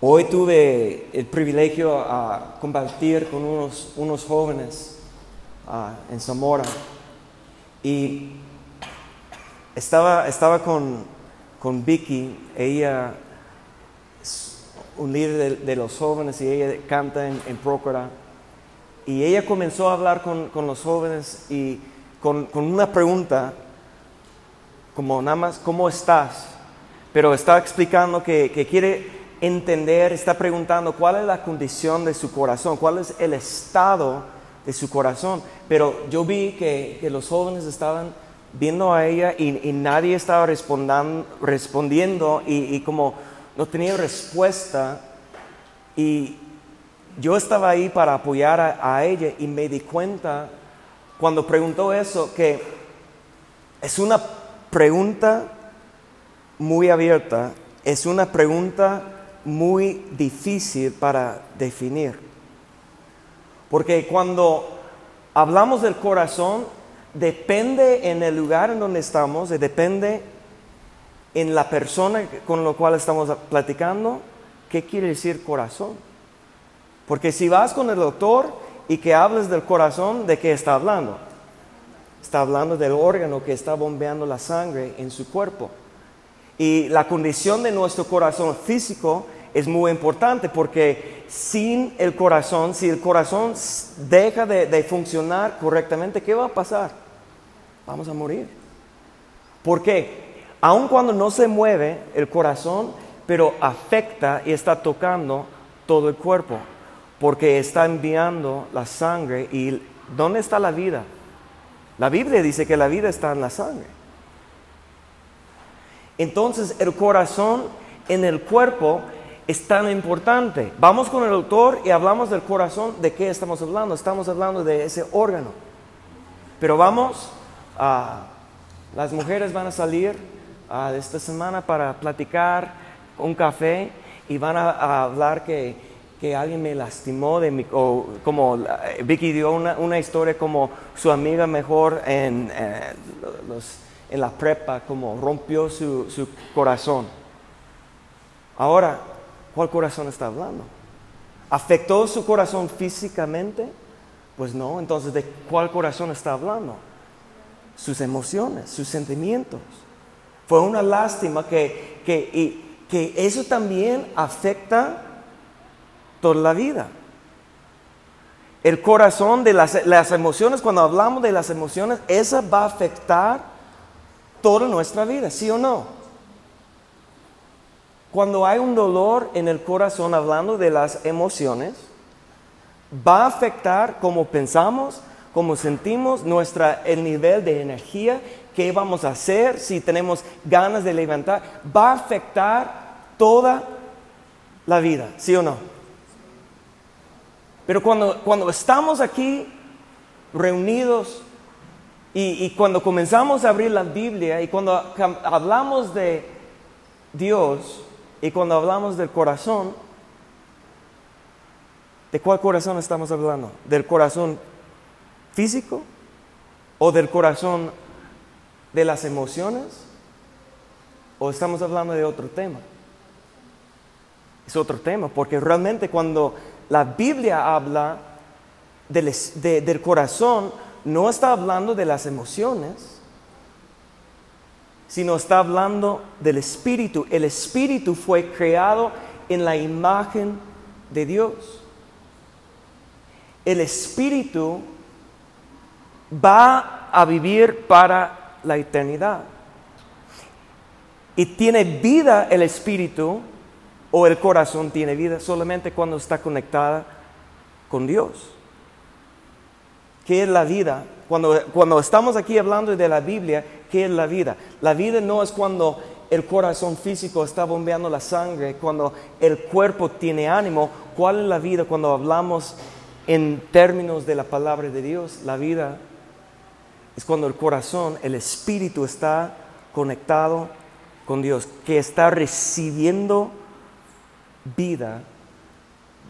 Hoy tuve el privilegio a compartir con unos, unos jóvenes ah, en Zamora y estaba, estaba con, con Vicky, ella es un líder de, los jóvenes y ella canta en, en Procura. Y ella comenzó a hablar con, con los jóvenes y con, con, una pregunta, como nada más, ¿cómo estás? Pero está explicando que, que quiere entender, está preguntando cuál es la condición de su corazón, cuál es el estado de su corazón. Pero yo vi que, que los jóvenes estaban viendo a ella y, nadie estaba respondiendo y, y, como no tenía respuesta. Y yo estaba ahí para apoyar a, a ella y me di cuenta cuando preguntó eso que es una pregunta muy abierta, es una pregunta muy difícil para definir. Porque cuando hablamos del corazón, depende en el lugar en donde estamos, depende en la persona con la cual estamos platicando, qué quiere decir corazón. Porque si vas con el doctor y que hables del corazón, ¿de qué está hablando? Está hablando del órgano que está bombeando la sangre en su cuerpo. Y la condición de nuestro corazón físico es muy importante porque sin el corazón, si el corazón deja de, funcionar correctamente, ¿qué va a pasar? Vamos a morir. ¿Por qué? Aun cuando no se mueve el corazón, pero afecta y está tocando todo el cuerpo, porque está enviando la sangre y ¿dónde está la vida? La Biblia dice que la vida está en la sangre. Entonces el corazón en el cuerpo es tan importante. Vamos con el doctor y hablamos del corazón. ¿De qué estamos hablando? Estamos hablando de ese órgano. Pero vamos, a, las mujeres van a salir esta semana para platicar un café y van a, hablar que, que, alguien me lastimó, de mi, o como Vicky dio una, una, historia como su amiga mejor en, eh, en la prepa, como rompió su, su corazón. Ahora, ¿Cuál corazón está hablando? ¿Afectó su corazón físicamente? Pues no, entonces ¿de cuál corazón está hablando? Sus emociones, sus sentimientos. Fue una lástima que, que, que eso también afecta toda la vida. El corazón de las, las, emociones, cuando hablamos de las emociones, esa va a afectar toda nuestra vida, ¿sí o no? Cuando hay un dolor en el corazón, hablando de las emociones, va a afectar cómo pensamos, cómo sentimos, nuestra, el nivel de energía, qué vamos a hacer, si tenemos ganas de levantar, va a afectar toda la vida, ¿sí o no? Pero cuando, cuando estamos aquí reunidos y, cuando comenzamos a abrir la Biblia y cuando hablamos de Dios, y cuando hablamos del corazón, ¿de cuál corazón estamos hablando? ¿Del corazón físico o del corazón de las emociones? ¿O estamos hablando de otro tema? Es otro tema, porque realmente cuando la Biblia habla del, del corazón, no está hablando de las emociones, sino está hablando del Espíritu. El Espíritu fue creado en la imagen de Dios. El Espíritu va a vivir para la eternidad. Y tiene vida el Espíritu o el corazón tiene vida solamente cuando está conectada con Dios. ¿Qué es la vida? Cuando, cuando estamos aquí hablando de la Biblia, ¿qué es la vida? La vida no es cuando el corazón físico está bombeando la sangre, cuando el cuerpo tiene ánimo. ¿Cuál es la vida cuando hablamos en términos de la palabra de Dios? La vida es cuando el corazón, el espíritu está conectado con Dios, que está recibiendo vida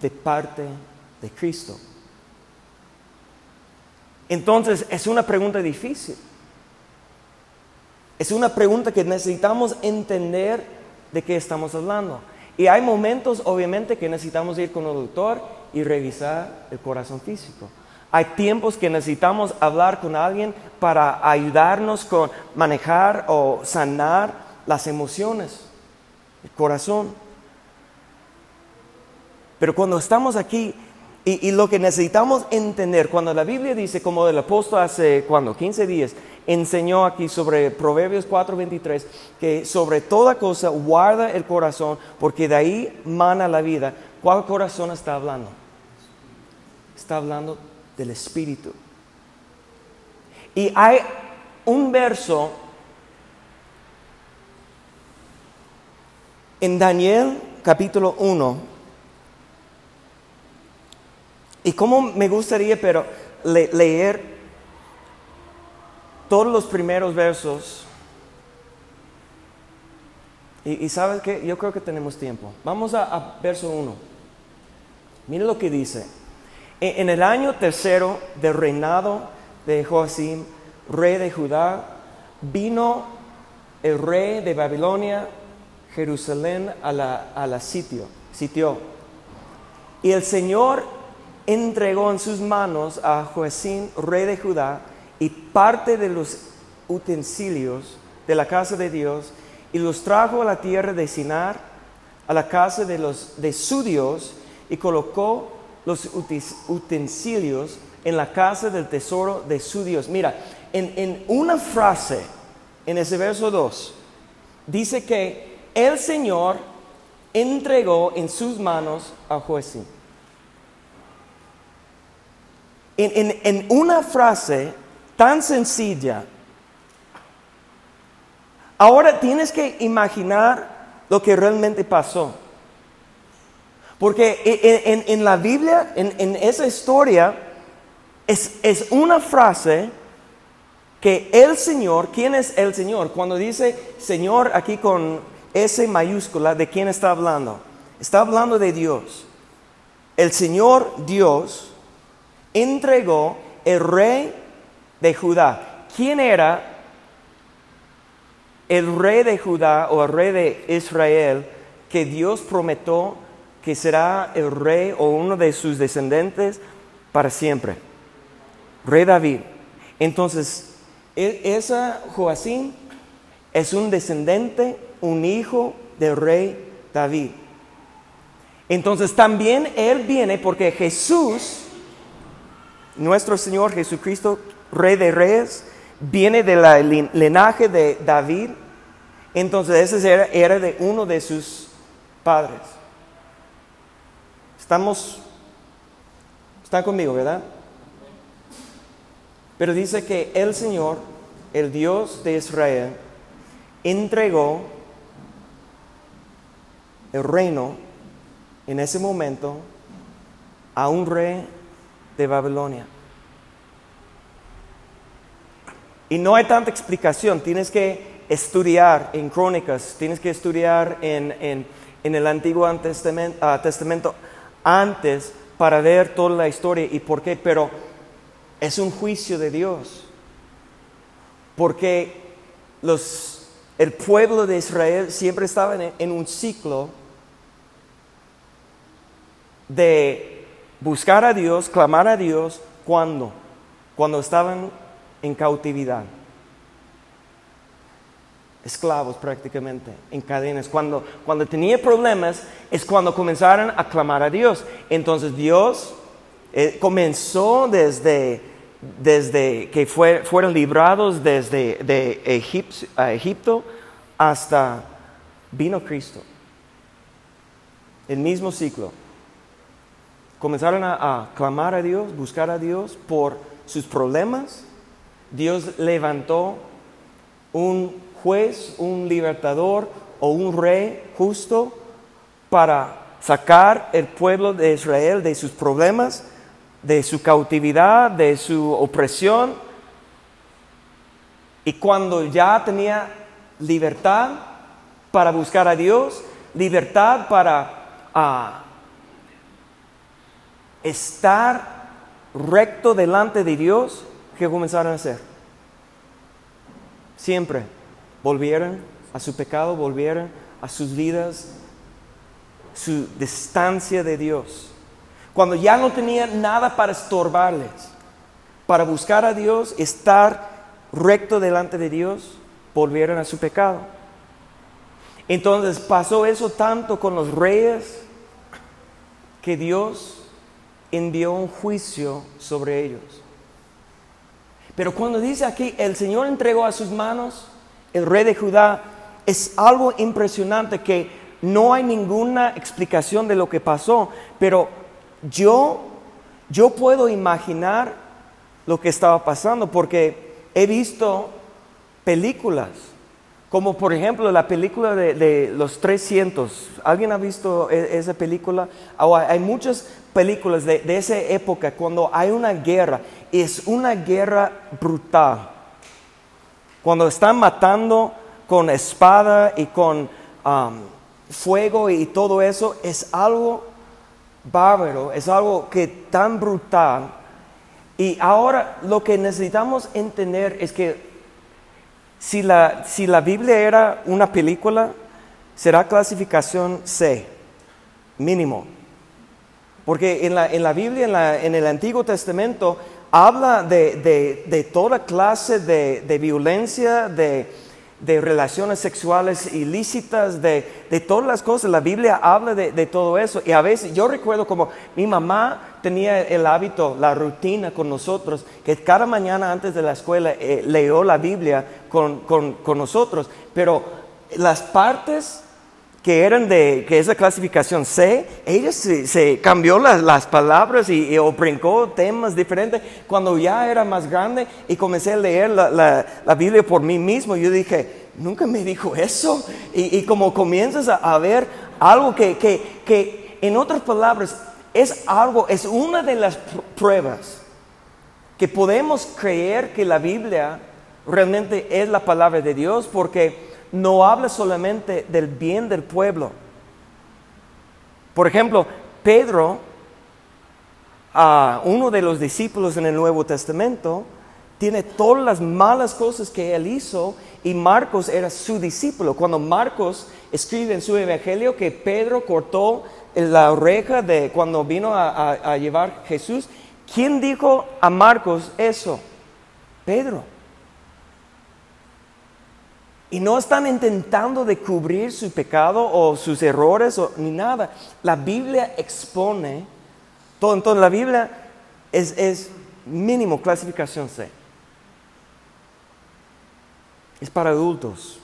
de parte de Cristo. Entonces es una pregunta difícil. Es una pregunta que necesitamos entender de qué estamos hablando. Y hay momentos, obviamente, que necesitamos ir con el doctor y revisar el corazón físico. Hay tiempos que necesitamos hablar con alguien para ayudarnos con manejar o sanar las emociones, el corazón. Pero cuando estamos aquí y, lo que necesitamos entender, cuando la Biblia dice, como el apóstol hace, cuando 15 días, enseñó aquí sobre Proverbios 4:23, que sobre toda cosa guarda el corazón, porque de ahí mana la vida. ¿Cuál corazón está hablando? Está hablando del Espíritu. Y hay un verso en Daniel capítulo 1 y cómo me gustaría, pero leer todos los primeros versos. Y, sabes que yo creo que tenemos tiempo. Vamos a, verso 1. Mire lo que dice. En, el año tercero del reinado de Joacim, rey de Judá, vino el rey de Babilonia, Jerusalén, a la, sitio, sitió. Y el Señor entregó en sus manos a Joacín, rey de Judá, y parte de los utensilios de la casa de Dios, y los trajo a la tierra de Sinar, a la casa de, los, de su Dios, y colocó los utensilios en la casa del tesoro de su Dios. Mira, en, una frase, en ese verso 2, dice que el Señor entregó en sus manos a Joacín. En, una frase tan sencilla, ahora tienes que imaginar lo que realmente pasó. Porque en, la Biblia, en, esa historia, es, es, una frase que el Señor, ¿quién es el Señor? Cuando dice Señor aquí con S mayúscula, ¿de quién está hablando? Está hablando de Dios. El Señor Dios entregó el rey de Judá. ¿Quién era el rey de Judá o el rey de Israel que Dios prometió que será el rey o uno de sus descendientes para siempre? Rey David. Entonces, e, esa Joacín es un descendiente, un hijo del rey David. Entonces también él viene porque Jesús nuestro Señor Jesucristo, Rey de Reyes, viene del linaje de David. Entonces ese era, de uno de sus padres. Estamos, están conmigo, ¿verdad? Pero dice que el Señor, el Dios de Israel, entregó el reino en ese momento a un rey de Babilonia. Y no hay tanta explicación, tienes que estudiar en crónicas, tienes que estudiar en, el Antiguo Testamento, ah, Testamento antes para ver toda la historia y por qué, pero es un juicio de Dios. Porque los, el pueblo de Israel siempre estaba en un ciclo de buscar a Dios, clamar a Dios, ¿cuándo? Cuando estaban en cautividad. Esclavos prácticamente, en cadenas. Cuando, cuando tenía problemas es cuando comenzaron a clamar a Dios. Entonces Dios eh, comenzó desde, desde que fueron librados desde de Egipto, Egipto hasta vino Cristo. El mismo ciclo comenzaron a, clamar a Dios, buscar a Dios por sus problemas. Dios levantó un juez, un libertador o un rey justo para sacar el pueblo de Israel de sus problemas, de su cautividad, de su opresión. Y cuando ya tenía libertad para buscar a Dios, libertad para ah, estar recto delante de Dios, ¿qué comenzaron a hacer? Siempre volvieron a su pecado, volvieron a sus vidas su distancia de Dios. Cuando ya no tenían nada para estorbarles, para buscar a Dios, estar recto delante de Dios, volvieron a su pecado. Entonces pasó eso tanto con los reyes que Dios envió un juicio sobre ellos. Pero cuando dice aquí, el Señor entregó a sus manos el rey de Judá, es algo impresionante que no hay ninguna explicación de lo que pasó, pero yo, yo puedo imaginar lo que estaba pasando porque he visto películas, como por ejemplo la película de, Los 300. ¿Alguien ha visto e, esa película? hay muchas películas de, de esa época cuando hay una guerra, es una guerra brutal. Cuando están matando con espada y con um, fuego y todo eso, es algo bárbaro, es algo que tan brutal. Y ahora lo que necesitamos entender es que si la, si la Biblia era una película, será clasificación C, mínimo. Porque en la, en la Biblia, en, la, en, el Antiguo Testamento, habla de, de, de toda clase de, de violencia, de, de relaciones sexuales ilícitas, de, todas las cosas. La Biblia habla de, todo eso. Y a veces yo recuerdo como mi mamá tenía el hábito, la rutina con nosotros, que cada mañana antes de la escuela eh, leyó la Biblia con, nosotros. Pero las partes que eran de, que es la clasificación C, ella se, cambió las, palabras y, o brincó temas diferentes. Cuando ya era más grande y comencé a leer la, Biblia por mí mismo, yo dije, nunca me dijo eso. Y, como comienzas a, ver algo que, que, que, en otras palabras, es algo, es una de las pruebas que podemos creer que la Biblia realmente es la palabra de Dios, porque no habla solamente del bien del pueblo. Por ejemplo, Pedro, uno de los discípulos en el Nuevo Testamento, tiene todas las malas cosas que él hizo y Marcos era su discípulo. Cuando Marcos escribe en su evangelio que Pedro cortó la oreja de cuando vino a, a llevar Jesús, ¿quién dijo a Marcos eso? Pedro. Y no están intentando de cubrir su pecado o sus errores o, ni nada. La Biblia expone todo. Entonces la Biblia es, mínimo clasificación C. Es para adultos.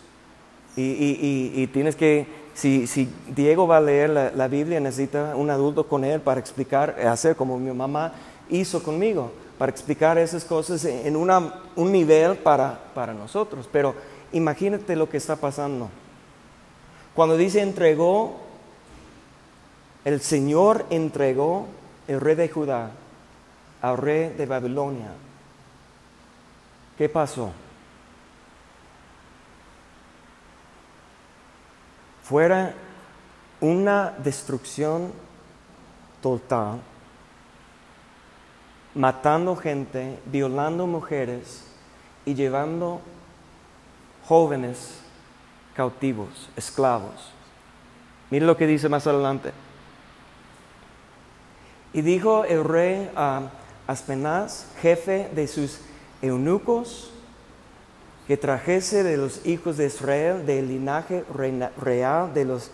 Y, tienes que, si, Diego va a leer la, Biblia, necesita un adulto con él para explicar, hacer como mi mamá hizo conmigo, para explicar esas cosas en un nivel para, para nosotros. Pero Imagínate lo que está pasando. Cuando dice entregó, el Señor entregó el rey de Judá al rey de Babilonia. ¿Qué pasó? Fuera una destrucción total, matando gente, violando mujeres y llevando jóvenes cautivos, esclavos. Mire lo que dice más adelante. Y dijo el rey a Aspenaz, jefe de sus eunucos, que trajese de los hijos de Israel, del linaje real de los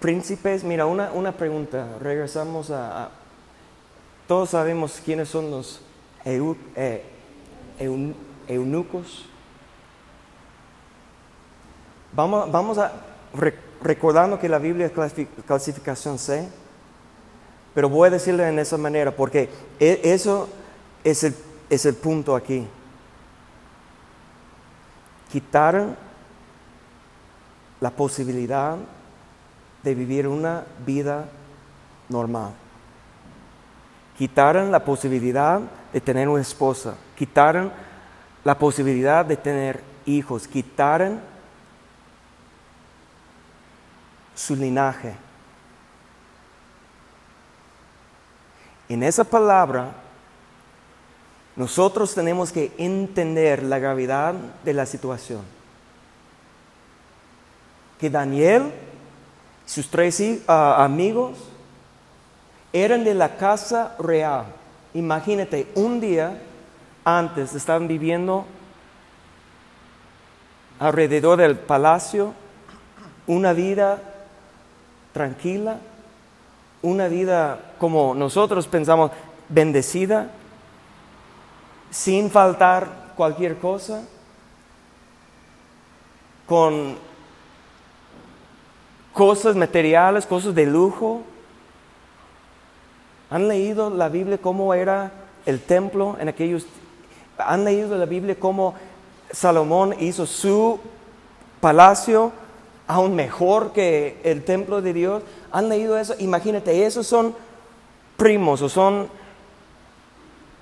príncipes. Mira, una, pregunta, regresamos a, Todos sabemos quiénes son los eh, eunucos. Vamos, a recordando que la Biblia es clasificación C, pero voy a decirle en esa manera porque e, eso es el, es el punto aquí. Quitaron la posibilidad de vivir una vida normal. Quitaron la posibilidad de tener una esposa. Quitaron la posibilidad de tener hijos. Quitaron su linaje. En esa palabra, nosotros tenemos que entender la gravedad de la situación. Que Daniel sus tres ah, amigos, eran de la casa real. Imagínate, un día antes estaban viviendo alrededor del palacio una vida tranquila, una vida como nosotros pensamos, bendecida, sin faltar cualquier cosa, con cosas materiales, cosas de lujo. ¿Han leído la Biblia cómo era el templo en aquellos... ¿Han leído la Biblia cómo Salomón hizo su palacio aún mejor que el templo de Dios. ¿Han leído eso? Imagínate, esos son primos o son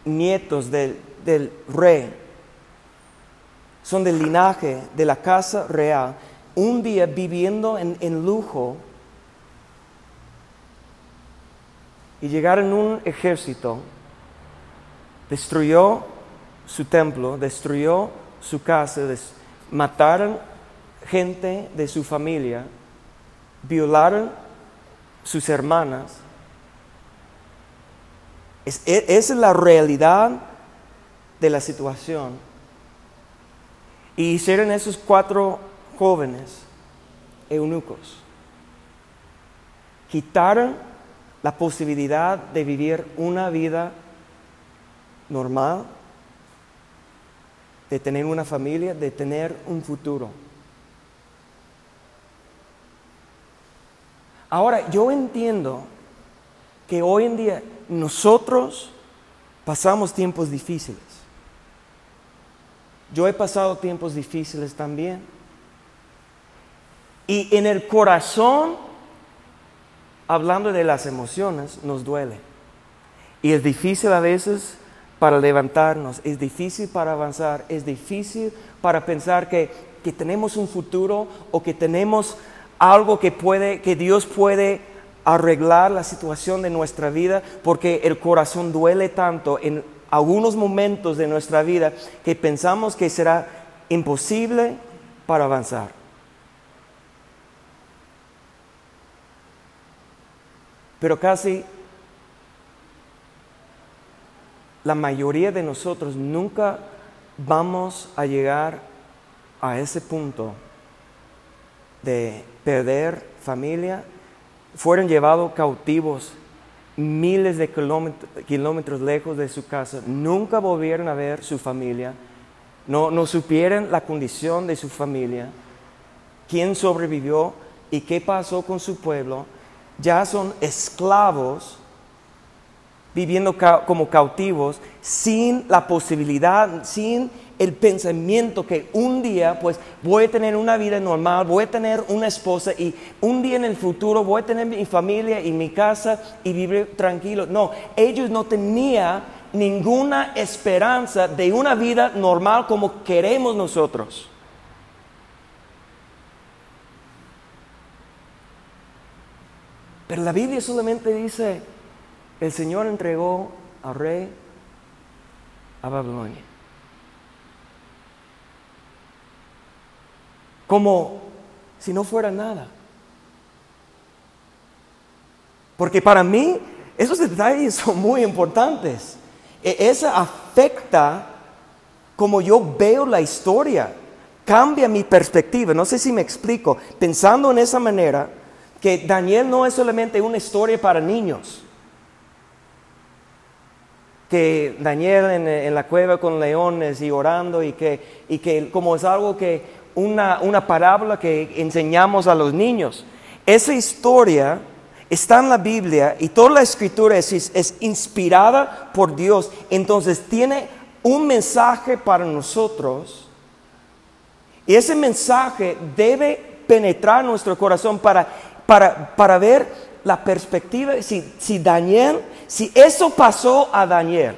nietos del, rey. Son del linaje de la casa real. Un día viviendo en, lujo y llegaron un ejército, destruyó su templo, destruyó su casa, mataron gente de su familia, violaron sus hermanas. Es, esa es la realidad de la situación. Y hicieron esos cuatro jóvenes eunucos. Quitaron la posibilidad de vivir una vida normal, de tener una familia, de tener un futuro. Ahora, yo entiendo que hoy en día nosotros pasamos tiempos difíciles. Yo he pasado tiempos difíciles también. Y en el corazón, hablando de las emociones, nos duele. Y es difícil a veces para levantarnos, es difícil para avanzar, es difícil para pensar que, tenemos un futuro o que tenemos algo que puede, que Dios puede arreglar la situación de nuestra vida, porque el corazón duele tanto en algunos momentos de nuestra vida que pensamos que será imposible para avanzar. Pero casi la mayoría de nosotros nunca vamos a llegar a ese punto de perder familia, fueron llevados cautivos miles de kilómetros, lejos de su casa, nunca volvieron a ver su familia, no, no supieron la condición de su familia, quién sobrevivió y qué pasó con su pueblo, ya son esclavos viviendo como cautivos sin la posibilidad, sin el pensamiento que un día pues voy a tener una vida normal, voy a tener una esposa y un día en el futuro voy a tener mi familia y mi casa y vivir tranquilo. No, ellos no tenían ninguna esperanza de una vida normal como queremos nosotros. Pero la Biblia solamente dice, el Señor entregó al rey a Babilonia. Como si no fuera nada. Porque para mí esos detalles son muy importantes. E, esa afecta como yo veo la historia. Cambia mi perspectiva. No sé si me explico. Pensando en esa manera, que Daniel no es solamente una historia para niños que Daniel en, la cueva con leones y orando y que, y que como es algo que una, una parábola que enseñamos a los niños. Esa historia está en la Biblia y toda la escritura es, es, inspirada por Dios. Entonces tiene un mensaje para nosotros y ese mensaje debe penetrar nuestro corazón para, para, para ver la perspectiva, si, si Daniel, si eso pasó a Daniel,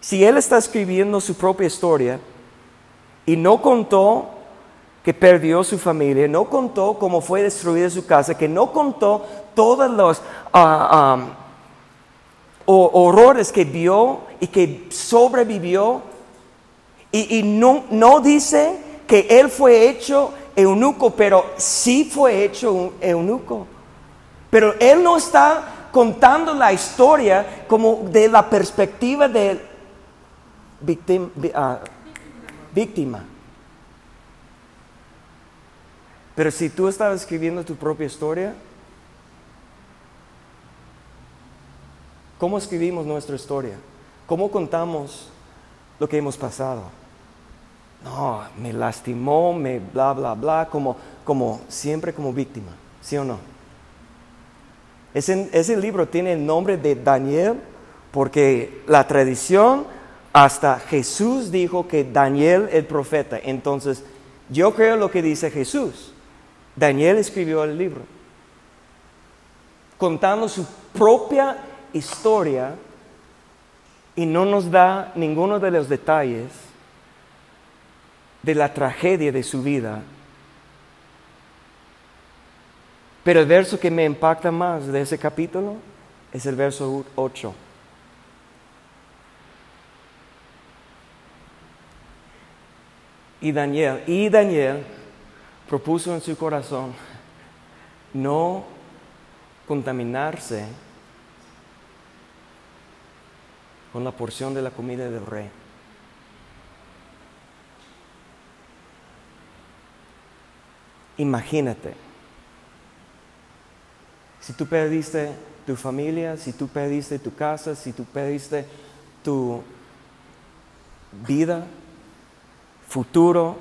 si él está escribiendo su propia historia y no contó que perdió su familia, no contó cómo fue destruida su casa, que no contó todos los ah, horrores que vio y que sobrevivió, y, no, dice que él fue hecho eunuco, pero sí fue hecho un eunuco. Pero él no está contando la historia como de la perspectiva de ah, víctima. Pero si tú estabas escribiendo tu propia historia, ¿cómo escribimos nuestra historia? ¿Cómo contamos lo que hemos pasado? No, me lastimó, me bla, bla, bla, como, como siempre como víctima, ¿sí o no? Ese, ese libro tiene el nombre de Daniel porque la tradición hasta Jesús dijo que Daniel el profeta. Entonces, yo creo lo que dice Jesús. Daniel escribió el libro, contando su propia historia y no nos da ninguno de los detalles de la tragedia de su vida. Pero el verso que me impacta más de ese capítulo es el verso 8. Y Daniel, y Daniel propuso en su corazón no contaminarse con la porción de la comida del rey. Imagínate, si tú perdiste tu familia, si tú perdiste tu casa, si tú perdiste tu vida, futuro,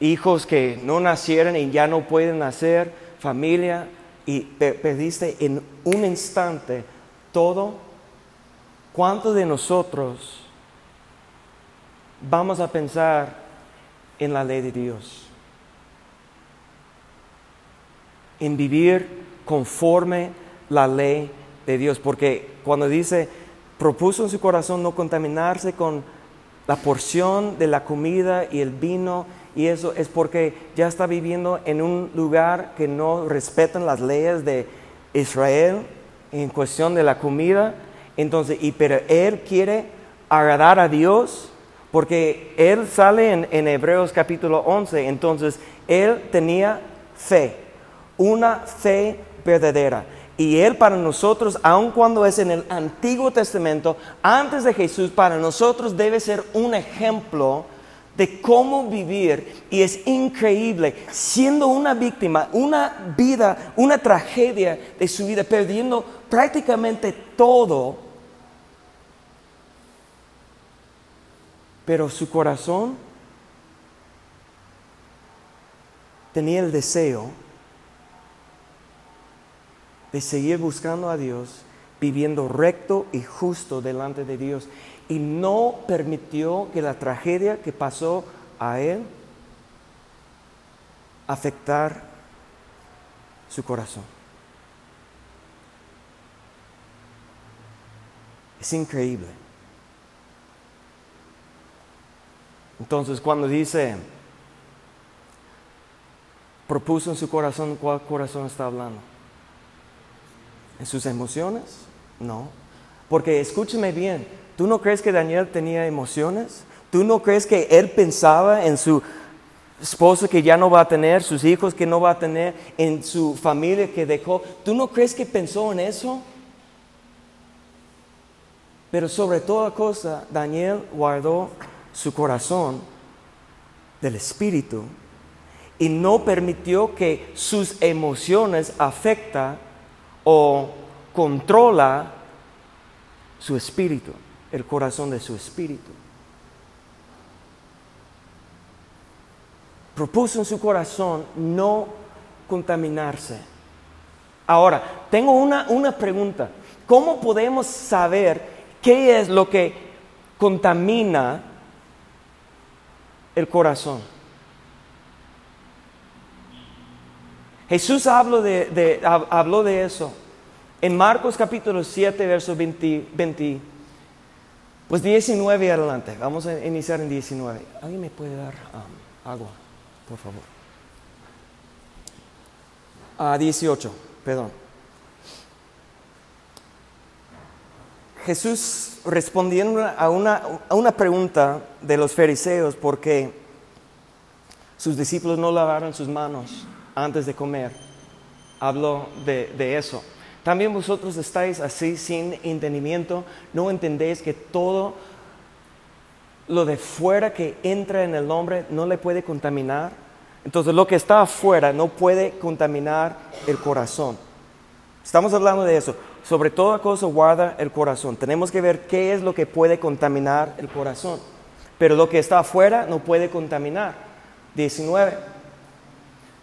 hijos que no nacieron y ya no pueden nacer, familia, y perdiste en un instante todo, ¿cuántos de nosotros vamos a pensar en la ley de Dios? En vivir conforme la ley de Dios, porque cuando dice, propuso en su corazón no contaminarse con la porción de la comida y el vino y eso es porque ya está viviendo en un lugar que no respetan las leyes de Israel en cuestión de la comida. Entonces, y pero él quiere agradar a Dios porque él sale en, en Hebreos capítulo 11. Entonces, él tenía fe, una fe verdadera. Y Él para nosotros, aun cuando es en el Antiguo Testamento, antes de Jesús, para nosotros debe ser un ejemplo de cómo vivir. Y es increíble siendo una víctima, una vida, una tragedia de su vida, perdiendo prácticamente todo, pero su corazón tenía el deseo seguir buscando a Dios, viviendo recto y justo delante de Dios y no permitió que la tragedia que pasó a él afectar su corazón. Es increíble. Entonces cuando dice, propuso en su corazón, ¿cuál corazón está hablando? ¿En sus emociones? No. Porque escúcheme bien, ¿Tú no crees que Daniel tenía emociones? ¿Tú no crees que él pensaba en su esposo que ya no va a tener, sus hijos que no va a tener, en su familia que dejó? ¿Tú no crees que pensó en eso? Pero sobre toda cosa, Daniel guardó su corazón del espíritu y no permitió que sus emociones afecta o controla su espíritu el corazón de su espíritu. Propuso en su corazón no contaminarse. Ahora, tengo una, una pregunta. ¿Cómo podemos saber qué es lo que contamina el corazón? Jesús habló de, habló de eso. En Marcos capítulo 7, verso 20, 20 pues 19 adelante, vamos a iniciar en 19. ¿Alguien me puede dar um, agua, por favor? A ah, 18, perdón. Jesús respondiendo a una, a una pregunta de los fariseos, porque sus discípulos no lavaron sus manos antes de comer. Hablo de, de eso. También vosotros estáis así sin entendimiento, no entendéis que todo lo de fuera que entra en el hombre no le puede contaminar. Entonces lo que está afuera no puede contaminar el corazón. Estamos hablando de eso. Sobre toda cosa guarda el corazón. Tenemos que ver qué es lo que puede contaminar el corazón. Pero lo que está afuera no puede contaminar. 19.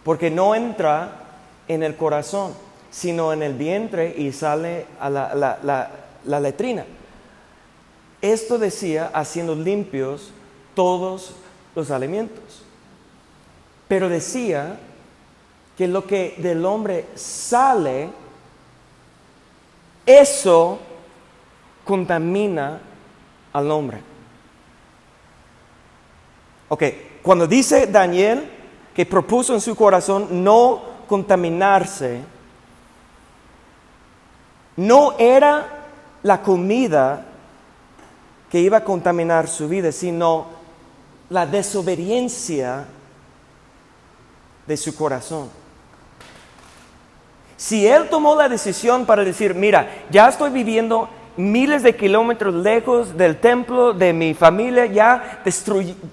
Porque no entra en el corazón sino en el vientre y sale a la, letrina. Esto decía haciendo limpios todos los alimentos. Pero decía que lo que del hombre sale, eso contamina al hombre. Ok, cuando dice Daniel que propuso en su corazón no contaminarse, no era la comida que iba a contaminar su vida, sino la desobediencia de su corazón. Si él tomó la decisión para decir, mira, ya estoy viviendo miles de kilómetros lejos del templo de mi familia, ya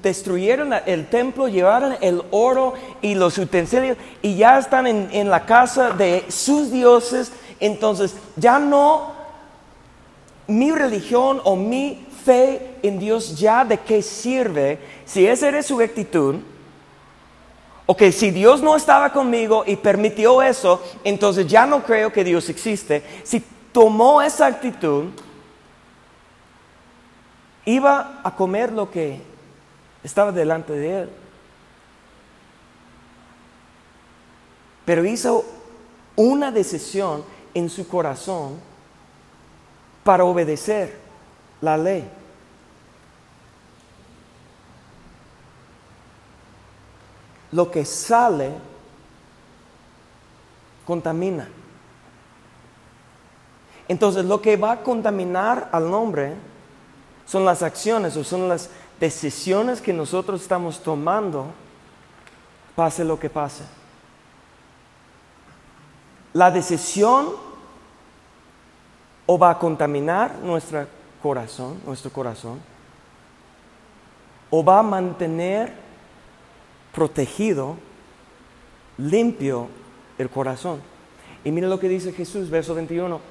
destruyeron el templo, llevaron el oro y los utensilios y ya están en, la casa de sus dioses, entonces ya no mi religión o mi fe en Dios ya de qué sirve si esa era su actitud. O que si Dios no estaba conmigo y permitió eso, entonces ya no creo que Dios existe. Si tomó esa actitud, iba a comer lo que estaba delante de él. Pero hizo una decisión en su corazón para obedecer la ley. Lo que sale contamina. Entonces lo que va a contaminar al hombre son las acciones o son las decisiones que nosotros estamos tomando, pase lo que pase. La decisión o va a contaminar nuestro corazón, nuestro corazón, o va a mantener protegido, limpio el corazón. Y mire lo que dice Jesús, verso 21.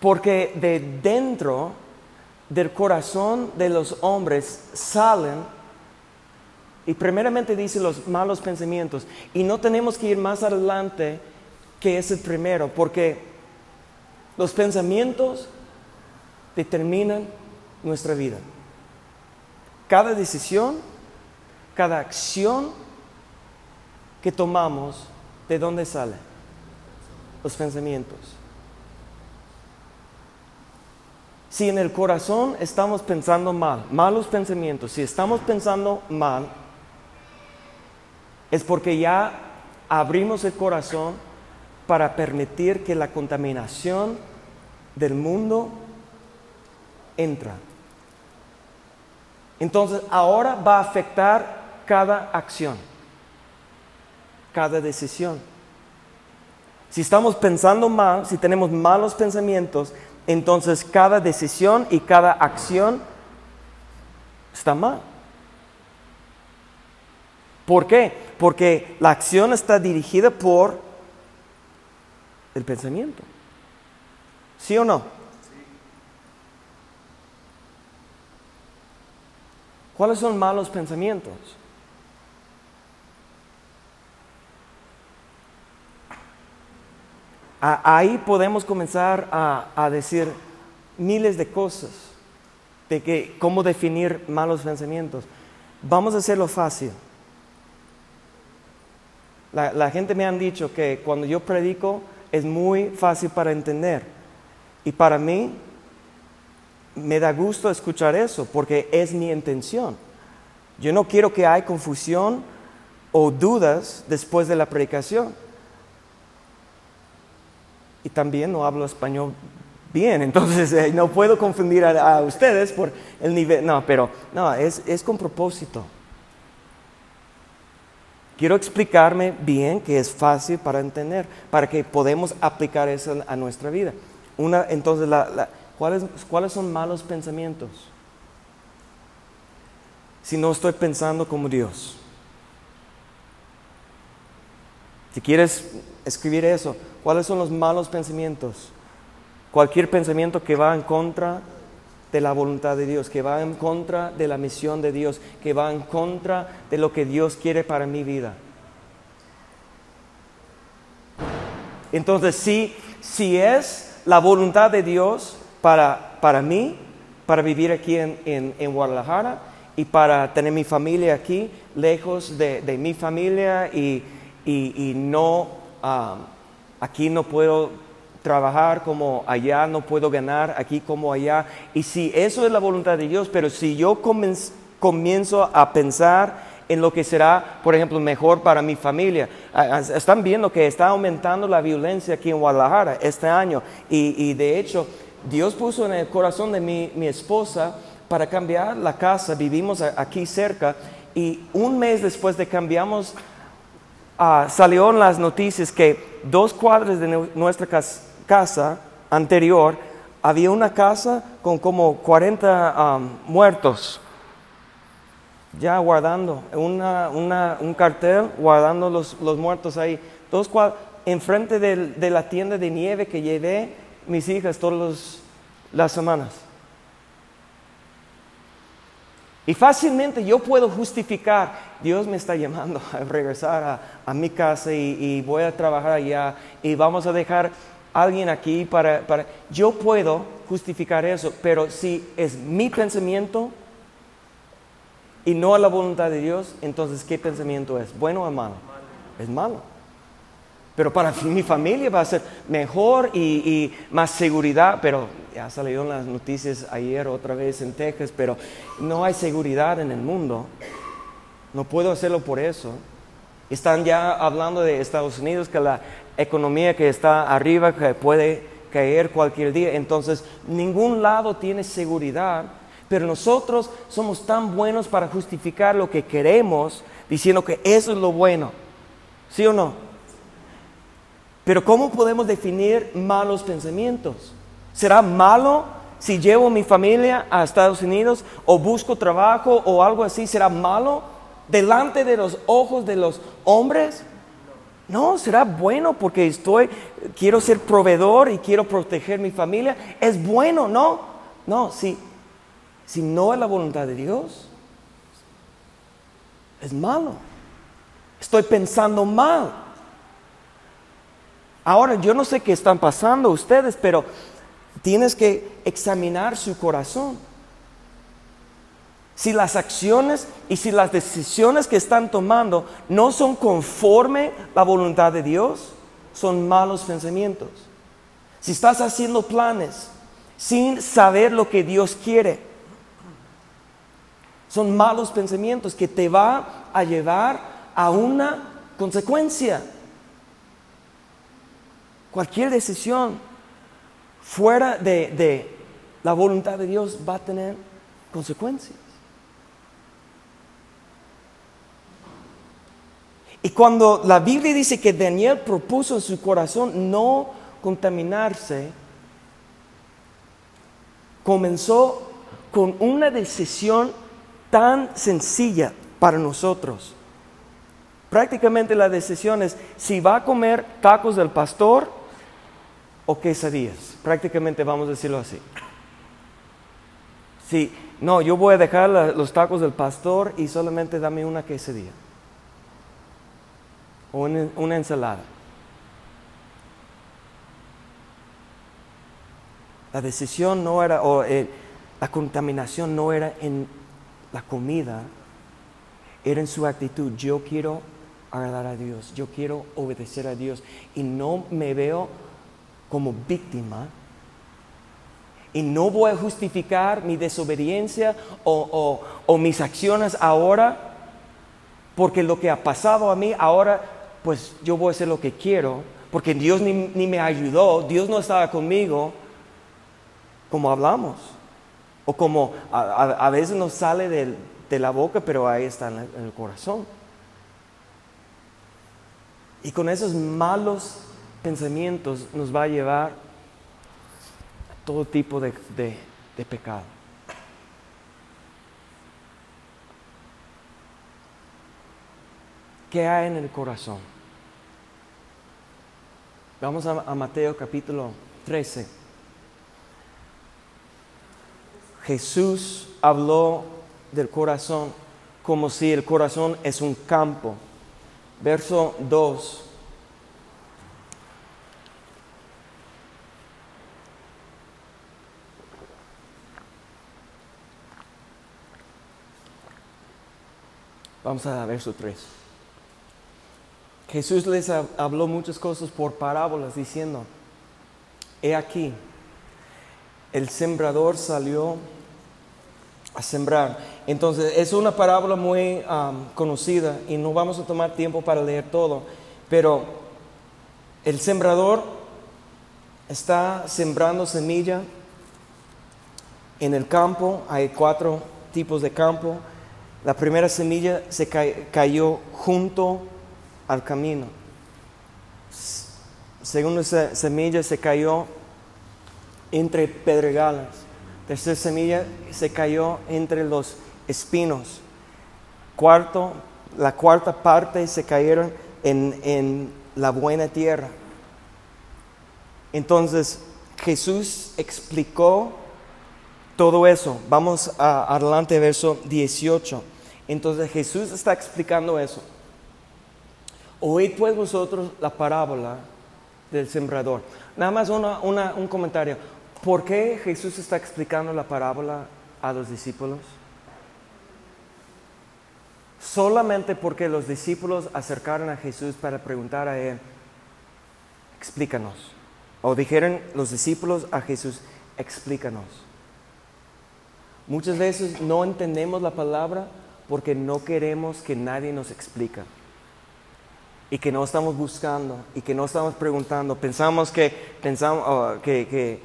Porque de dentro del corazón de los hombres salen, y primeramente dice los malos pensamientos, y no tenemos que ir más adelante que es el primero, porque los pensamientos determinan nuestra vida. Cada decisión, cada acción que tomamos, ¿de dónde sale? Los pensamientos. Si en el corazón estamos pensando mal, malos pensamientos, si estamos pensando mal, es porque ya abrimos el corazón para permitir que la contaminación del mundo entra. Entonces ahora va a afectar cada acción, cada decisión. Si estamos pensando mal, si tenemos malos pensamientos, entonces cada decisión y cada acción está mal. ¿Por qué? Porque la acción está dirigida por el pensamiento. ¿Sí o no? ¿Cuáles son malos pensamientos? Ahí podemos comenzar a, a, decir miles de cosas de que, cómo definir malos pensamientos. Vamos a hacerlo fácil. La, la gente me han dicho que cuando yo predico, es muy fácil para entender. Y para mí me da gusto escuchar eso porque es mi intención. Yo no quiero que haya confusión o dudas después de la predicación. Y también no hablo español bien, entonces eh, no puedo confundir a, ustedes por el nivel. No, pero no, es, es con propósito. Quiero explicarme bien que es fácil para entender, para que podamos aplicar eso a nuestra vida. Una, entonces, ¿cuáles, ¿cuáles son malos pensamientos? Si no estoy pensando como Dios. Si quieres escribir eso, ¿cuáles son los malos pensamientos? Cualquier pensamiento que va en contra de la voluntad de Dios, que va en contra de la misión de Dios, que va en contra de lo que Dios quiere para mi vida. Entonces, si, si es la voluntad de Dios para, para mí, para vivir aquí en, Guadalajara y para tener mi familia aquí, lejos de, mi familia y, no, um, aquí no puedo trabajar como allá, no puedo ganar aquí como allá. Y si eso es la voluntad de Dios, pero si yo comienzo a pensar en lo que será, por ejemplo, mejor para mi familia. Están viendo que está aumentando la violencia aquí en Guadalajara este año y, de hecho Dios puso en el corazón de mi, mi, esposa para cambiar la casa, vivimos aquí cerca y un mes después de cambiamos, uh, salió en las noticias que dos cuadras de nuestra casa, anterior, había una casa con como 40 um, muertos, ya guardando, un cartel guardando los, muertos ahí. Dos enfrente de, de la tienda de nieve que llevé mis hijas todas las semanas. Y fácilmente yo puedo justificar, Dios me está llamando a regresar a, mi casa y, voy a trabajar allá y vamos a dejar alguien aquí para, Yo puedo justificar eso, pero si es mi pensamiento y no a la voluntad de Dios, entonces ¿qué pensamiento es? ¿Bueno o malo? Es malo. Pero para mi familia va a ser mejor y, más seguridad, pero ya salió en las noticias ayer otra vez en Texas, pero no hay seguridad en el mundo. No puedo hacerlo por eso. Están ya hablando de Estados Unidos, que la economía que está arriba, puede caer cualquier día. Entonces, ningún lado tiene seguridad, pero nosotros somos tan buenos para justificar lo que queremos, diciendo que eso es lo bueno. ¿Sí o no? Pero ¿cómo podemos definir malos pensamientos? ¿Será malo si llevo mi familia a Estados Unidos o busco trabajo o algo así? ¿Será malo? delante de los ojos de los hombres? No, será bueno porque estoy, quiero ser proveedor y quiero proteger mi familia. Es bueno, no. No, si, si no es la voluntad de Dios, es malo. Estoy pensando mal. Ahora, yo no sé qué están pasando ustedes, pero tienes que examinar su corazón si las acciones y si las decisiones que están tomando no son conforme la voluntad de Dios, son malos pensamientos. Si estás haciendo planes sin saber lo que Dios quiere, son malos pensamientos que te va a llevar a una consecuencia. Cualquier decisión fuera de, la voluntad de Dios va a tener consecuencias. Y cuando la Biblia dice que Daniel propuso en su corazón no contaminarse, comenzó con una decisión tan sencilla para nosotros. Prácticamente la decisión es si va a comer tacos del pastor o quesadillas. Prácticamente vamos a decirlo así. Si no, yo voy a dejar los tacos del pastor y solamente dame una quesadilla o una, ensalada. La decisión no era, o eh, la contaminación no era en la comida, era en su actitud. Yo quiero agradar a Dios, yo quiero obedecer a Dios y no me veo como víctima y no voy a justificar mi desobediencia o, o, mis acciones ahora porque lo que ha pasado a mí ahora pues yo voy a hacer lo que quiero, porque Dios ni, me ayudó, Dios no estaba conmigo, como hablamos, o como a, veces nos sale de, la boca, pero ahí está en, el corazón. Y con esos malos pensamientos nos va a llevar a todo tipo de, de, pecado. ¿Qué hay en el corazón? Vamos a, a Mateo capítulo 13. Jesús habló del corazón como si el corazón es un campo. Verso 2. Vamos a verso 3. Jesús les ha- habló muchas cosas por parábolas diciendo, he aquí, el sembrador salió a sembrar. Entonces es una parábola muy conocida y no vamos a tomar tiempo para leer todo, pero el sembrador está sembrando semilla en el campo, hay cuatro tipos de campo. La primera semilla se ca- cayó junto al camino. Segunda se- semilla se cayó entre pedregales. Tercera semilla se cayó entre los espinos. Cuarto, la cuarta parte se cayeron en, en la buena tierra. Entonces Jesús explicó todo eso. Vamos a, adelante, verso 18. Entonces Jesús está explicando eso. Oíd pues vosotros la parábola del sembrador. Nada más un comentario. ¿Por qué Jesús está explicando la parábola a los discípulos? Solamente porque los discípulos acercaron a Jesús para preguntar a Él, explícanos. O dijeron los discípulos a Jesús, explícanos. Muchas veces no entendemos la palabra porque no queremos que nadie nos explique. Y que no estamos buscando y que no estamos preguntando. Pensamos que, pensamos, oh, que, que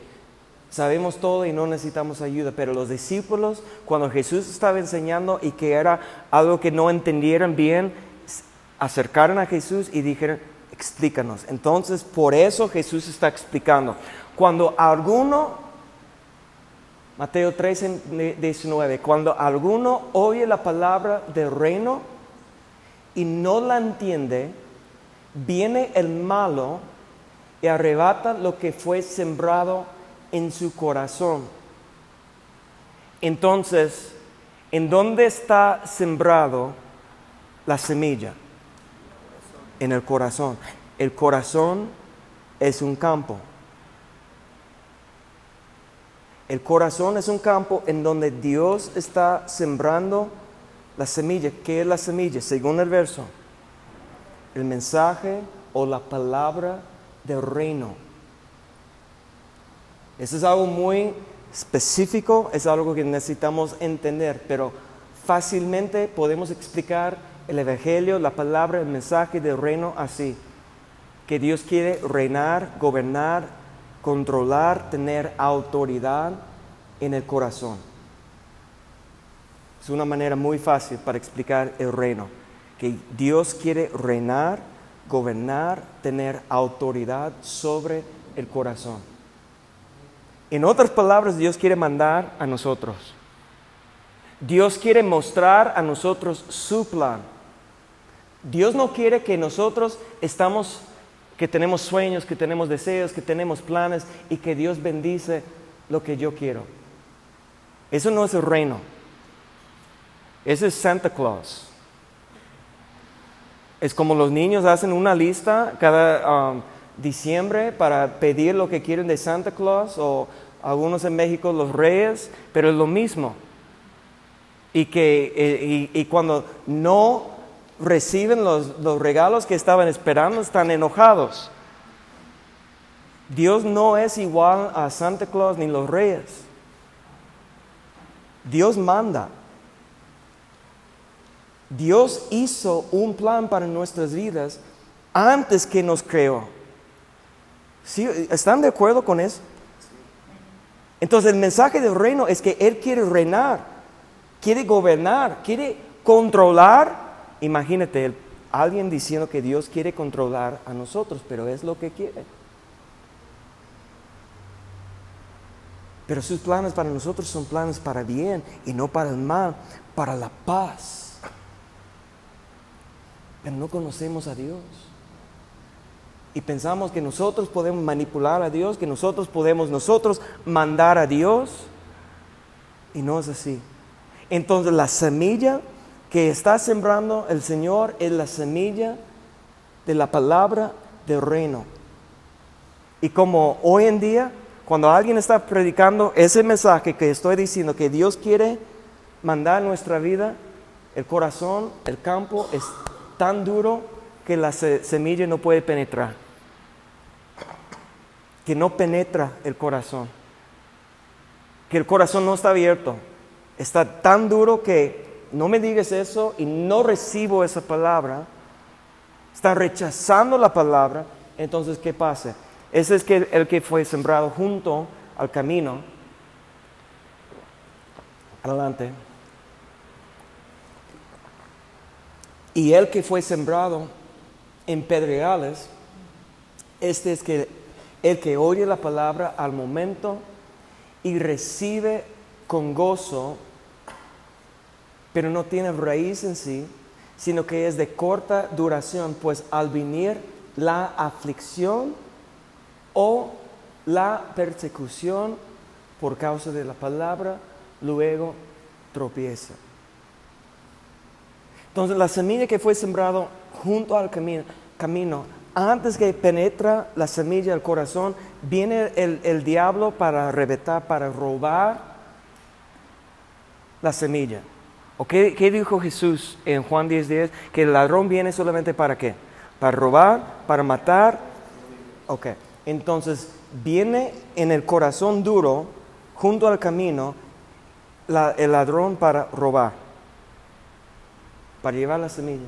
sabemos todo y no necesitamos ayuda. Pero los discípulos, cuando Jesús estaba enseñando y que era algo que no entendieron bien, acercaron a Jesús y dijeron, explícanos. Entonces, por eso Jesús está explicando. Cuando alguno Mateo 13, 19. Cuando alguno oye la palabra del reino y no la entiende, viene el malo y arrebata lo que fue sembrado en su corazón. Entonces, ¿en dónde está sembrado la semilla? En el corazón. El corazón es un campo. El corazón es un campo en donde Dios está sembrando la semilla. ¿Qué es la semilla? Según el verso, el mensaje o la palabra del reino. Eso es algo muy específico, es algo que necesitamos entender, pero fácilmente podemos explicar el Evangelio, la palabra, el mensaje del reino así. Que Dios quiere reinar, gobernar, controlar, tener autoridad en el corazón. Es una manera muy fácil para explicar el reino. Que Dios quiere reinar, gobernar, tener autoridad sobre el corazón. En otras palabras, Dios quiere mandar a nosotros. Dios quiere mostrar a nosotros su plan. Dios no quiere que nosotros estamos, que tenemos sueños, que tenemos deseos, que tenemos planes y que Dios bendice lo que yo quiero. Eso no es el reino. Ese es Santa Claus. Es como los niños hacen una lista cada um, diciembre para pedir lo que quieren de Santa Claus o algunos en México los reyes, pero es lo mismo. Y, que, eh, y cuando no reciben los, los regalos que estaban esperando, están enojados. Dios no es igual a Santa Claus ni los reyes. Dios manda. Dios hizo un plan para nuestras vidas antes que nos creó. ¿Sí? ¿Están de acuerdo con eso? Entonces el mensaje del reino es que Él quiere reinar, quiere gobernar, quiere controlar. Imagínate, alguien diciendo que Dios quiere controlar a nosotros, pero es lo que quiere. Pero sus planes para nosotros son planes para bien y no para el mal, para la paz. Pero no conocemos a Dios. Y pensamos que nosotros podemos manipular a Dios, que nosotros podemos nosotros mandar a Dios. Y no es así. Entonces la semilla que está sembrando el Señor es la semilla de la palabra del reino. Y como hoy en día, cuando alguien está predicando ese mensaje que estoy diciendo, que Dios quiere mandar nuestra vida, el corazón, el campo es tan duro que la semilla no puede penetrar. Que no penetra el corazón. Que el corazón no está abierto. Está tan duro que no me digas eso y no recibo esa palabra, está rechazando la palabra, entonces ¿qué pasa? Ese es que el que fue sembrado junto al camino. Adelante. Y el que fue sembrado en pedregales, este es que el que oye la palabra al momento y recibe con gozo pero no tiene raíz en sí, sino que es de corta duración, pues al venir la aflicción o la persecución por causa de la palabra, luego tropieza. Entonces la semilla que fue sembrado junto al camino, camino antes que penetra la semilla al corazón, viene el, el diablo para arrebatar, para robar la semilla. ¿O qué, dijo Jesús en Juan 10:10? que el ladrón viene solamente para qué? Para robar, para matar. Ok, entonces viene en el corazón duro, junto al camino, el ladrón para robar, para llevar la semilla.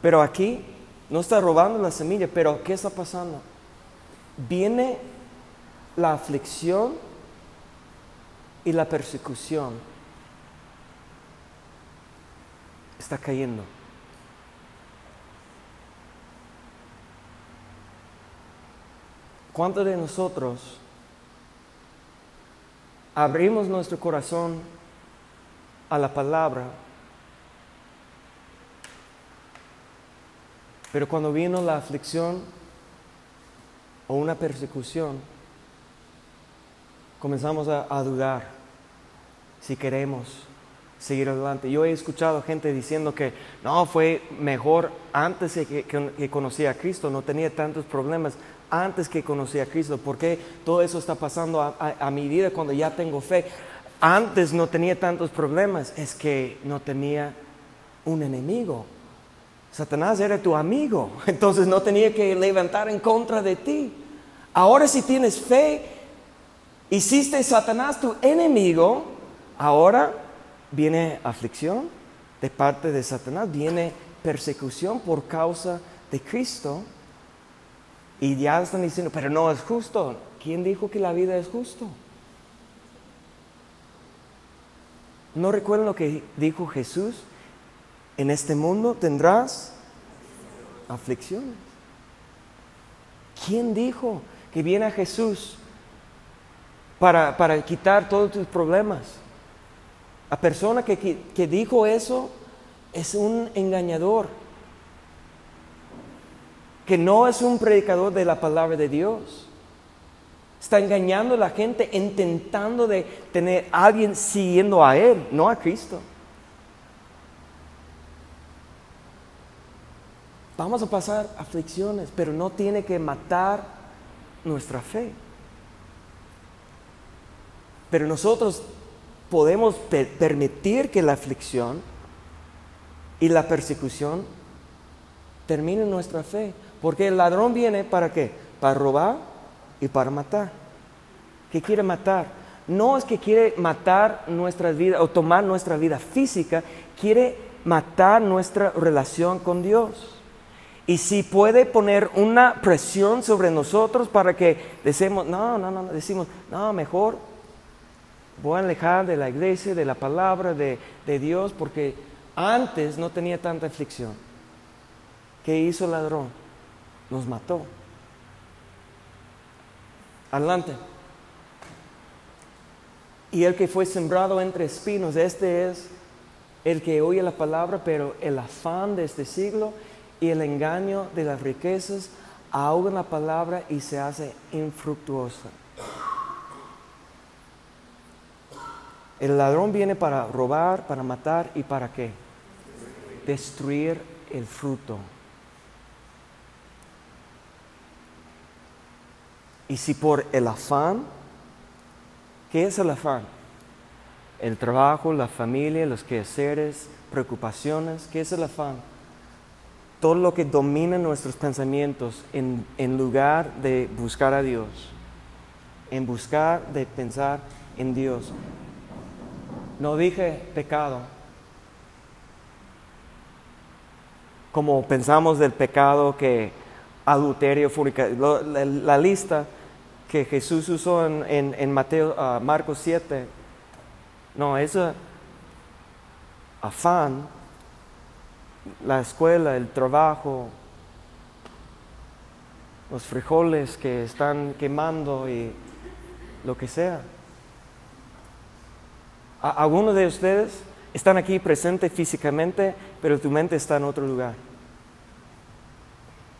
Pero aquí no está robando la semilla, pero ¿qué está pasando? Viene la aflicción y la persecución está cayendo. ¿Cuántos de nosotros abrimos nuestro corazón a la palabra? Pero cuando vino la aflicción o una persecución, comenzamos a, a dudar si queremos seguir adelante. Yo he escuchado gente diciendo que no, fue mejor antes que, que, conocía a Cristo, no tenía tantos problemas antes que conocía a Cristo. ¿Por qué todo eso está pasando a, mi vida cuando ya tengo fe? Antes no tenía tantos problemas, es que no tenía un enemigo. Satanás era tu amigo, entonces no tenía que levantar en contra de ti. Ahora si tienes fe, hiciste Satanás tu enemigo, ahora viene aflicción de parte de Satanás, viene persecución por causa de Cristo. Y ya están diciendo, pero no es justo. ¿Quién dijo que la vida es justo? ¿No recuerdan lo que dijo Jesús? En este mundo tendrás aflicciones. ¿Quién dijo que viene Jesús para, para quitar todos tus problemas? La persona que, dijo eso es un engañador, que no es un predicador de la palabra de Dios. Está engañando a la gente, intentando de tener a alguien siguiendo a Él, no a Cristo. Vamos a pasar aflicciones, pero no tiene que matar nuestra fe. Pero nosotros podemos permitir que la aflicción y la persecución terminen nuestra fe. Porque el ladrón viene para qué? Para robar y para matar. ¿Qué quiere matar? No es que quiere matar nuestra vida o tomar nuestra vida física, quiere matar nuestra relación con Dios. Y si puede poner una presión sobre nosotros para que decimos, no, no, no, decimos, no, mejor voy a alejar de la iglesia, de la palabra de, Dios, porque antes no tenía tanta aflicción. ¿Qué hizo el ladrón? Nos mató. Adelante. Y el que fue sembrado entre espinos, este es el que oye la palabra, pero el afán de este siglo y el engaño de las riquezas ahogan la palabra y se hace infructuosa. El ladrón viene para robar, para matar y para qué? Destruir el fruto. Y si por el afán, ¿qué es el afán? El trabajo, la familia, los quehaceres, preocupaciones, ¿qué es el afán? Todo lo que domina nuestros pensamientos en, en lugar de buscar a Dios, en buscar de pensar en Dios. No dije pecado. Como pensamos del pecado que adulterio, fornicación, la, lista que Jesús usó en, Mateo, uh, Marcos 7. No, ese afán, la escuela, el trabajo, los frijoles que están quemando y lo que sea. Algunos de ustedes están aquí presentes físicamente, pero tu mente está en otro lugar.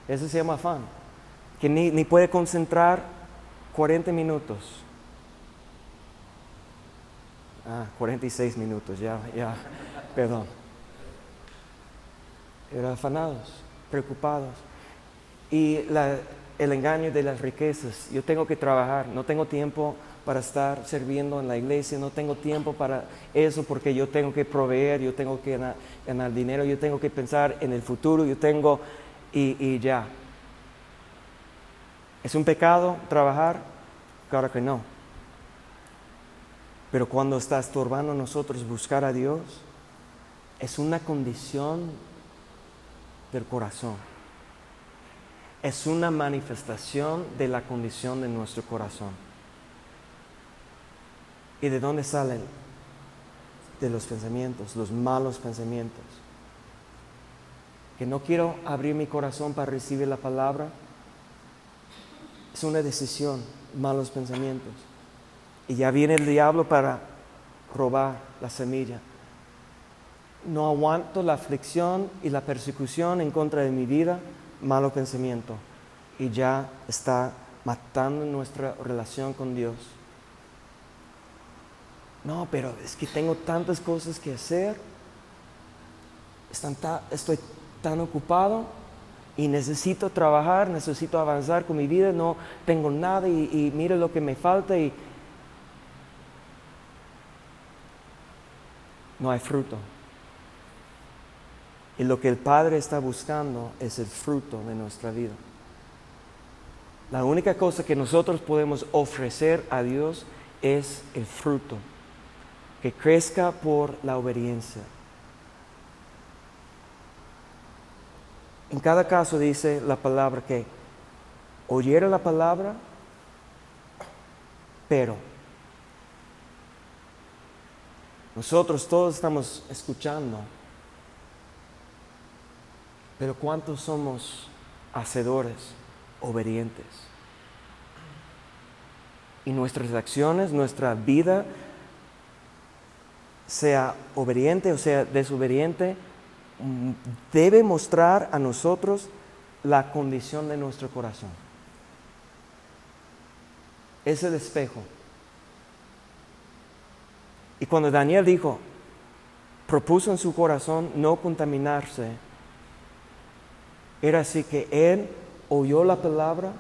Eso se llama afán. Que ni, puede concentrar 40 minutos. Ah, 46 minutos, ya, ya, perdón. Eran afanados, preocupados. Y el engaño de las riquezas. Yo tengo que trabajar, no tengo tiempo para estar sirviendo en la iglesia, no tengo tiempo para eso porque yo tengo que proveer, yo tengo que ganar, dinero, yo tengo que pensar en el futuro, yo tengo y, y ya. ¿Es un pecado trabajar? Claro que no. Pero cuando está estorbando a nosotros buscar a Dios, es una condición del corazón. Es una manifestación de la condición de nuestro corazón. ¿Y de dónde salen? De los pensamientos, los malos pensamientos. Que no quiero abrir mi corazón para recibir la palabra. Es una decisión, malos pensamientos. Y ya viene el diablo para robar la semilla. No aguanto la aflicción y la persecución en contra de mi vida, malo pensamiento. Y ya está matando nuestra relación con Dios. No, pero es que tengo tantas cosas que hacer. estoy tan ocupado y necesito trabajar, necesito avanzar con mi vida, no tengo nada y, y mire lo que me falta y no hay fruto. Y lo que el Padre está buscando es el fruto de nuestra vida. La única cosa que nosotros podemos ofrecer a Dios es el fruto que crezca por la obediencia. En cada caso dice la palabra que oyera la palabra, pero nosotros todos estamos escuchando, pero ¿cuántos somos hacedores, obedientes? Y nuestras acciones, nuestra vida, sea obediente o sea desobediente, mm, debe mostrar a nosotros la condición de nuestro corazón. Es el espejo. Y cuando Daniel dijo, propuso en su corazón no contaminarse, era así que él oyó la palabra,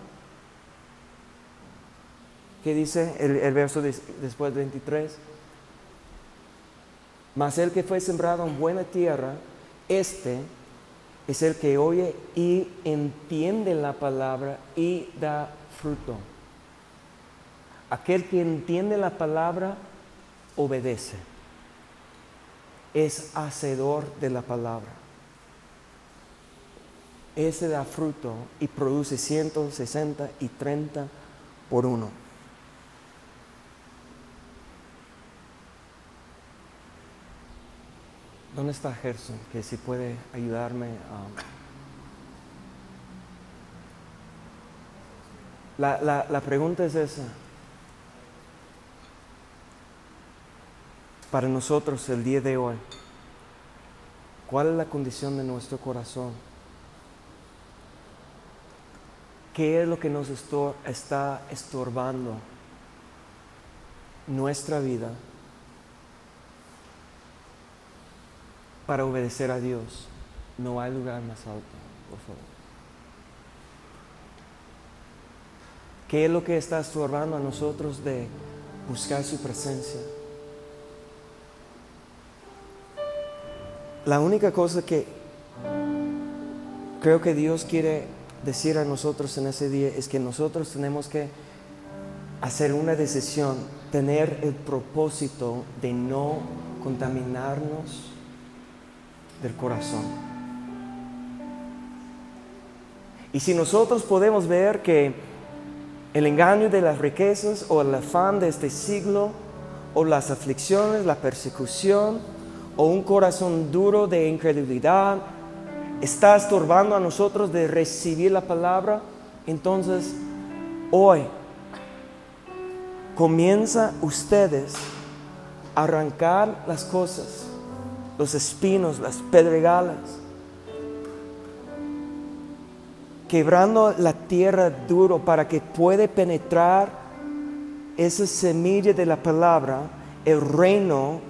que dice el, verso después 23, mas el que fue sembrado en buena tierra, este es el que oye y entiende la palabra y da fruto. Aquel que entiende la palabra obedece. Es hacedor de la palabra. Ese da fruto y produce 160 y 30 por uno. ¿Dónde está Gerson? Que si puede ayudarme a... La, la, la pregunta es esa. Para nosotros el día de hoy, ¿cuál es la condición de nuestro corazón? ¿Qué es lo que nos estor está estorbando nuestra vida para obedecer a Dios? No hay lugar más alto, por favor. ¿Qué es lo que está estorbando a nosotros de buscar su presencia? La única cosa que creo que Dios quiere decir a nosotros en ese día es que nosotros tenemos que hacer una decisión, tener el propósito de no contaminarnos del corazón. Y si nosotros podemos ver que el engaño de las riquezas o el afán de este siglo o las aflicciones, la persecución o un corazón duro de incredulidad está estorbando a nosotros de recibir la palabra, entonces hoy comienza ustedes a arrancar las cosas, los espinos, las pedregalas, quebrando la tierra duro para que puede penetrar esa semilla de la palabra, el reino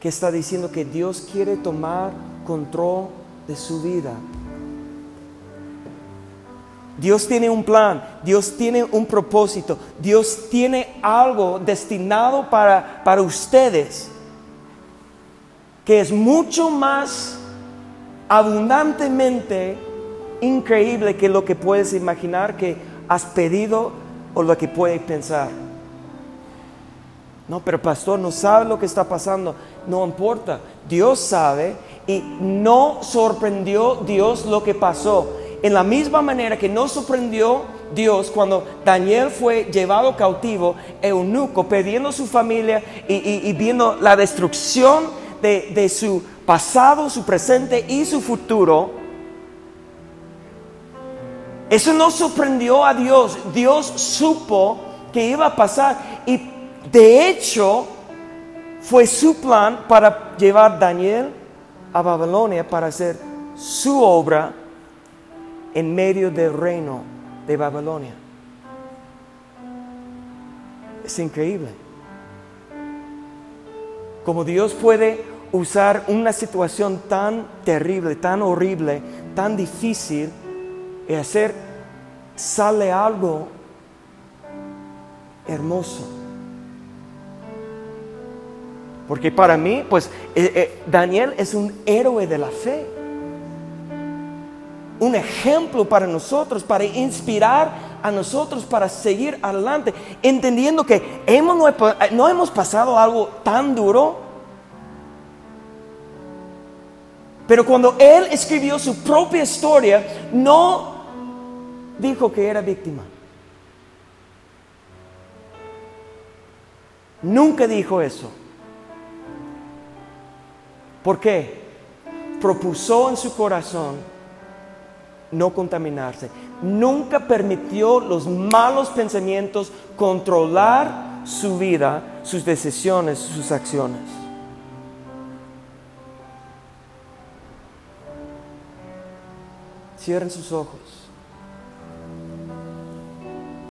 que está diciendo que Dios quiere tomar control de su vida. Dios tiene un plan, Dios tiene un propósito, Dios tiene algo destinado para, para ustedes que es mucho más abundantemente increíble que lo que puedes imaginar que has pedido o lo que puedes pensar. No, pero pastor, no sabe lo que está pasando. No importa, Dios sabe y no sorprendió Dios lo que pasó. En la misma manera que no sorprendió Dios cuando Daniel fue llevado cautivo, eunuco, perdiendo su familia y viendo la destrucción de, de su pasado, su presente y su futuro. Eso no sorprendió a Dios. Dios supo que iba a pasar y de hecho fue su plan para llevar Daniel a Babilonia para hacer su obra en medio del reino de Babilonia. Es increíble. Como Dios puede usar una situación tan terrible, tan horrible, tan difícil y hacer sale algo hermoso. Porque para mí, pues eh, eh, Daniel es un héroe de la fe. Un ejemplo para nosotros, para inspirar a nosotros para seguir adelante, entendiendo que hemos, no, no hemos pasado algo tan duro. Pero cuando él escribió su propia historia, no dijo que era víctima. Nunca dijo eso. ¿Por qué? Propuso en su corazón no contaminarse. Nunca permitió los malos pensamientos controlar su vida, sus decisiones, sus acciones. Cierren sus ojos.